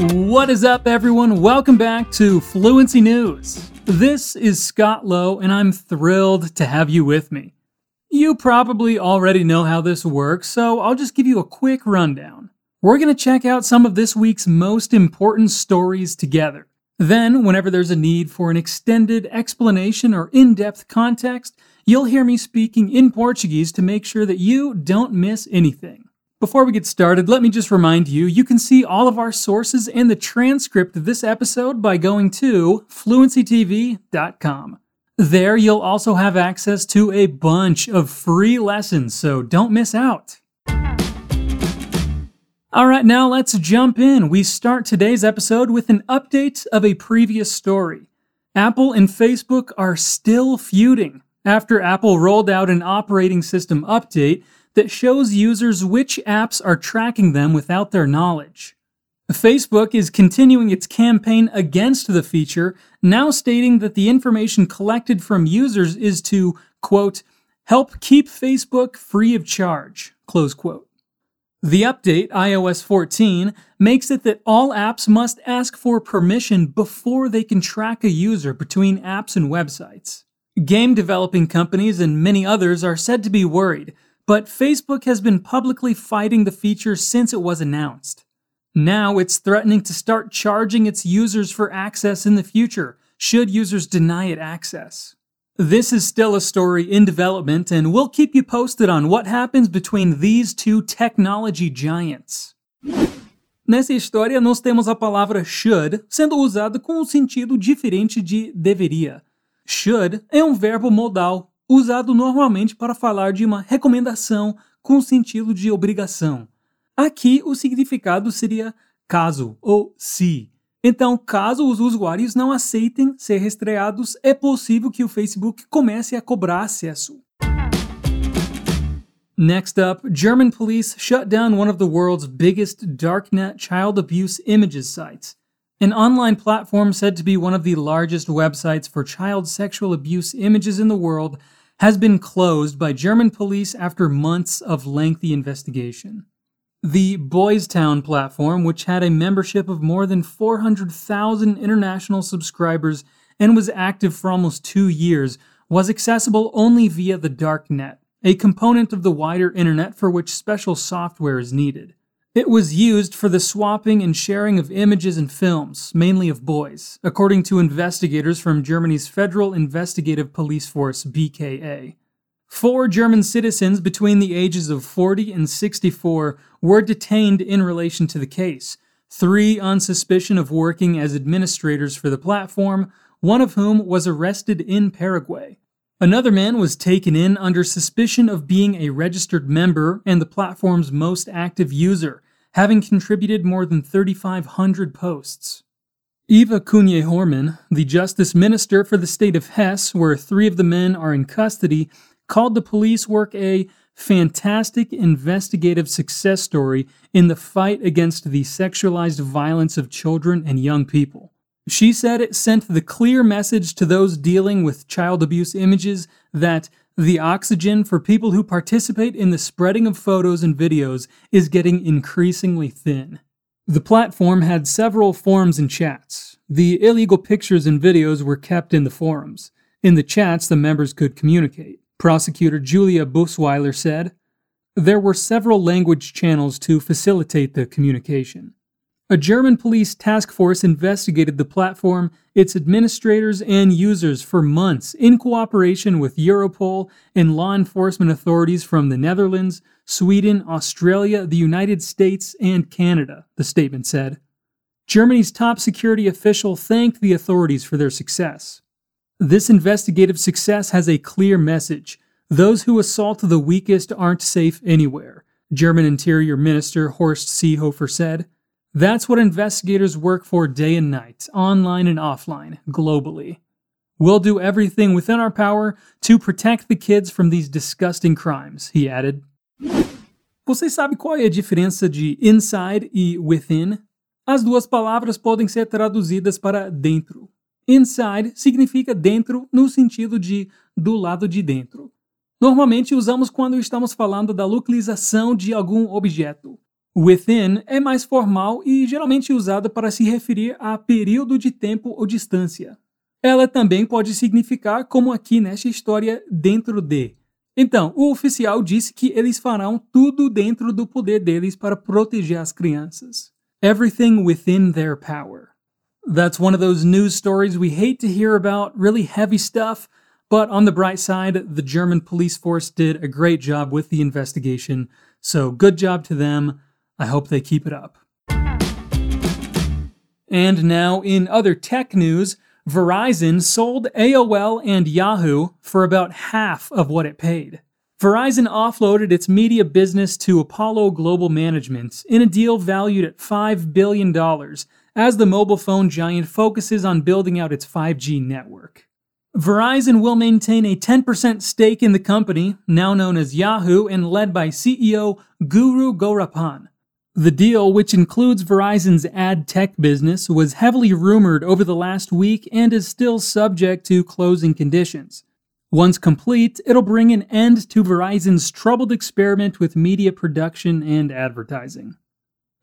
What is up, everyone? Welcome back to Fluency News. This is Scott Lowe, and I'm thrilled to have you with me. You probably already know how this works, so I'll just give you a quick rundown. We're going to check out some of this week's most important stories together. Then, whenever there's a need for an extended explanation or in depth context, you'll hear me speaking in Portuguese to make sure that you don't miss anything. Before we get started, let me just remind you you can see all of our sources and the transcript of this episode by going to fluencytv.com. There, you'll also have access to a bunch of free lessons, so don't miss out. All right, now let's jump in. We start today's episode with an update of a previous story. Apple and Facebook are still feuding after Apple rolled out an operating system update that shows users which apps are tracking them without their knowledge. Facebook is continuing its campaign against the feature, now stating that the information collected from users is to, quote, help keep Facebook free of charge, close quote. The update, iOS 14, makes it that all apps must ask for permission before they can track a user between apps and websites. Game developing companies and many others are said to be worried but Facebook has been publicly fighting the feature since it was announced. Now it's threatening to start charging its users for access in the future, should users deny it access. This is still a story in development, and we'll keep you posted on what happens between these two technology giants. Nessa história, nós temos a palavra should sendo usada com um sentido diferente de deveria. Should é um verbo modal usado normalmente para falar de uma recomendação com sentido de obrigação. Aqui o significado seria caso ou se. Então, caso os usuários não aceitem ser rastreados, é possível que o Facebook comece a cobrar acesso. Next up, German police shut down one of the world's biggest darknet child abuse images sites. An online platform said to be one of the largest websites for child sexual abuse images in the world has been closed by German police after months of lengthy investigation. The Boys Town platform, which had a membership of more than 400,000 international subscribers and was active for almost two years, was accessible only via the dark net, a component of the wider internet for which special software is needed. It was used for the swapping and sharing of images and films, mainly of boys, according to investigators from Germany's Federal Investigative Police Force, BKA. Four German citizens between the ages of 40 and 64 were detained in relation to the case, three on suspicion of working as administrators for the platform, one of whom was arrested in Paraguay. Another man was taken in under suspicion of being a registered member and the platform's most active user, having contributed more than 3,500 posts. Eva Kühne-Hörmann, the justice minister for the state of Hesse, where three of the men are in custody, called the police work a fantastic investigative success story in the fight against the sexualized violence of children and young people. She said it sent the clear message to those dealing with child abuse images that the oxygen for people who participate in the spreading of photos and videos is getting increasingly thin. The platform had several forums and chats. The illegal pictures and videos were kept in the forums. In the chats, the members could communicate. Prosecutor Julia Bussweiler said, There were several language channels to facilitate the communication. A German police task force investigated the platform, its administrators, and users for months in cooperation with Europol and law enforcement authorities from the Netherlands, Sweden, Australia, the United States, and Canada, the statement said. Germany's top security official thanked the authorities for their success. This investigative success has a clear message. Those who assault the weakest aren't safe anywhere, German Interior Minister Horst Seehofer said. That's what investigators work for day and night, online and offline, globally. We'll do everything within our power to protect the kids from these disgusting crimes, he added. Você sabe qual é a diferença de inside e within? As duas palavras podem ser traduzidas para dentro. Inside significa dentro no sentido de do lado de dentro. Normalmente usamos quando estamos falando da localização de algum objeto. Within é mais formal e geralmente usada para se referir a período de tempo ou distância. Ela também pode significar, como aqui nesta história, dentro de. Então, o oficial disse que eles farão tudo dentro do poder deles para proteger as crianças. Everything within their power. That's one of those news stories we hate to hear about, really heavy stuff. But on the bright side, the German police force did a great job with the investigation. So good job to them. I hope they keep it up. And now, in other tech news, Verizon sold AOL and Yahoo for about half of what it paid. Verizon offloaded its media business to Apollo Global Management in a deal valued at $5 billion as the mobile phone giant focuses on building out its 5G network. Verizon will maintain a 10% stake in the company, now known as Yahoo and led by CEO Guru Gowrappan. The deal, which includes Verizon's ad tech business, was heavily rumored over the last week and is still subject to closing conditions. Once complete, it'll bring an end to Verizon's troubled experiment with media production and advertising.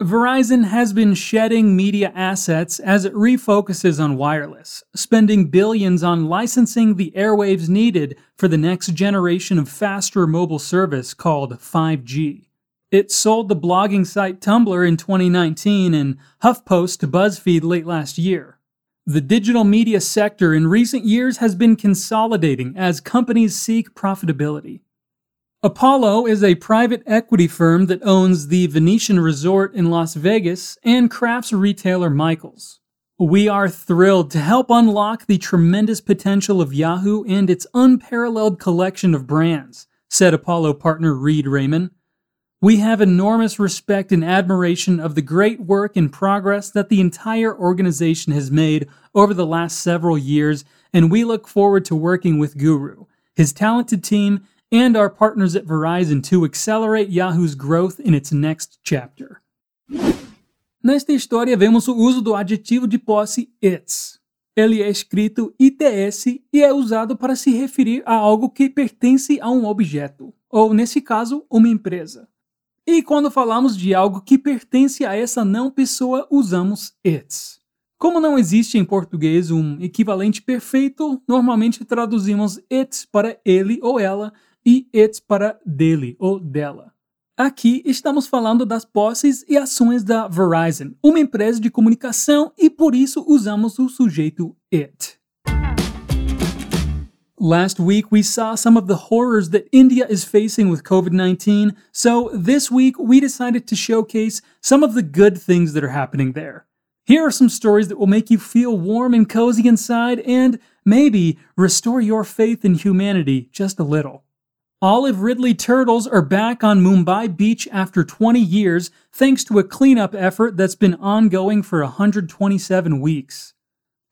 Verizon has been shedding media assets as it refocuses on wireless, spending billions on licensing the airwaves needed for the next generation of faster mobile service called 5G. It sold the blogging site Tumblr in 2019 and HuffPost to BuzzFeed late last year. The digital media sector in recent years has been consolidating as companies seek profitability. Apollo is a private equity firm that owns the Venetian Resort in Las Vegas and crafts retailer Michaels. We are thrilled to help unlock the tremendous potential of Yahoo and its unparalleled collection of brands, said Apollo partner Reed Rayman. We have enormous respect and admiration of the great work and progress that the entire organization has made over the last several years, and we look forward to working with Guru, his talented team, and our partners at Verizon to accelerate Yahoo's growth in its next chapter. Nesta história, vemos o uso do adjetivo de posse its. Ele é escrito ITS e é usado para se referir a algo que pertence a um objeto, ou, nesse caso, uma empresa. E quando falamos de algo que pertence a essa não pessoa, usamos its. Como não existe em português um equivalente perfeito, normalmente traduzimos it para ele ou ela e it para dele ou dela. Aqui estamos falando das posses e ações da Verizon, uma empresa de comunicação, e por isso usamos o sujeito it. Last week, we saw some of the horrors that India is facing with COVID 19, so this week we decided to showcase some of the good things that are happening there. Here are some stories that will make you feel warm and cozy inside and maybe restore your faith in humanity just a little. Olive Ridley turtles are back on Mumbai Beach after 20 years thanks to a cleanup effort that's been ongoing for 127 weeks.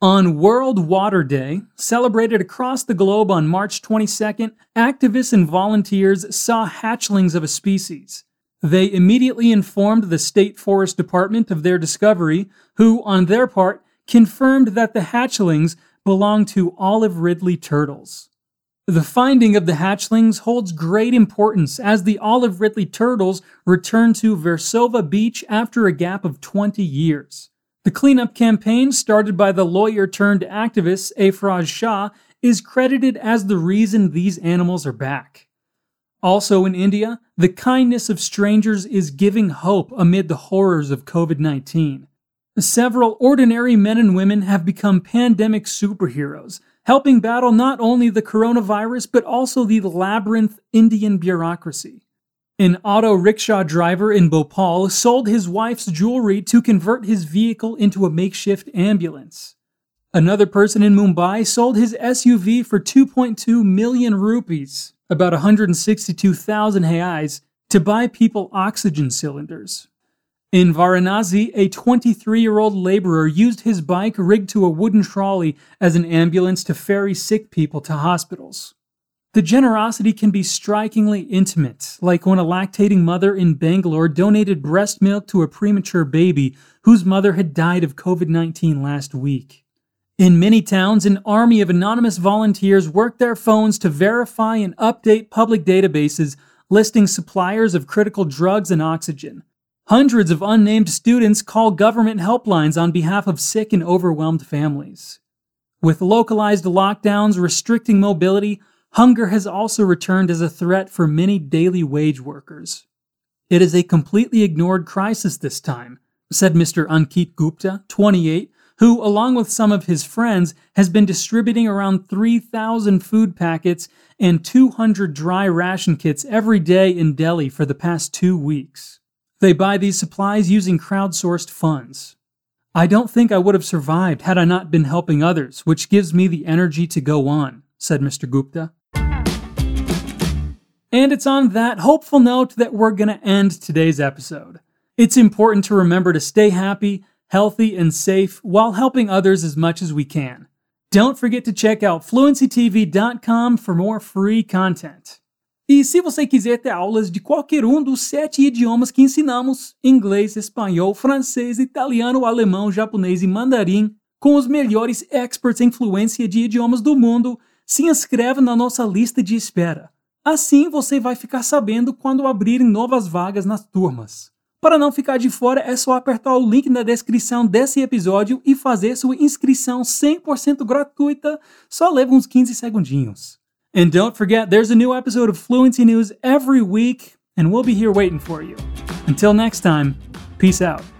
On World Water Day, celebrated across the globe on March 22nd, activists and volunteers saw hatchlings of a species. They immediately informed the State Forest Department of their discovery, who, on their part, confirmed that the hatchlings belong to olive ridley turtles. The finding of the hatchlings holds great importance as the olive ridley turtles return to Versova Beach after a gap of 20 years. The cleanup campaign, started by the lawyer turned activist Afroz Shah, is credited as the reason these animals are back. Also in India, the kindness of strangers is giving hope amid the horrors of COVID 19. Several ordinary men and women have become pandemic superheroes, helping battle not only the coronavirus but also the labyrinth Indian bureaucracy. An auto rickshaw driver in Bhopal sold his wife's jewelry to convert his vehicle into a makeshift ambulance. Another person in Mumbai sold his SUV for 2.2 million rupees, about 162,000 reais, to buy people oxygen cylinders. In Varanasi, a 23 year old laborer used his bike rigged to a wooden trolley as an ambulance to ferry sick people to hospitals. The generosity can be strikingly intimate, like when a lactating mother in Bangalore donated breast milk to a premature baby whose mother had died of COVID 19 last week. In many towns, an army of anonymous volunteers work their phones to verify and update public databases listing suppliers of critical drugs and oxygen. Hundreds of unnamed students call government helplines on behalf of sick and overwhelmed families. With localized lockdowns restricting mobility, hunger has also returned as a threat for many daily wage workers. It is a completely ignored crisis this time, said Mr. Ankit Gupta, 28, who, along with some of his friends, has been distributing around 3,000 food packets and 200 dry ration kits every day in Delhi for the past two weeks. They buy these supplies using crowdsourced funds. I don't think I would have survived had I not been helping others, which gives me the energy to go on, said Mr. Gupta. And it's on that hopeful note that we're going to end today's episode. It's important to remember to stay happy, healthy, and safe while helping others as much as we can. Don't forget to check out fluencytv.com for more free content. E se você quiser ter aulas de qualquer um dos sete idiomas que ensinamos inglês, espanhol, francês, italiano, alemão, japonês e mandarim com os melhores experts em fluência de idiomas do mundo se inscreva na nossa lista de espera. Assim você vai ficar sabendo quando abrirem novas vagas nas turmas. Para não ficar de fora, é só apertar o link na descrição desse episódio e fazer sua inscrição 100% gratuita. Só leva uns 15 segundinhos. And don't forget, there's a new episode of Fluency News every week, and we'll be here waiting for you. Until next time, peace out.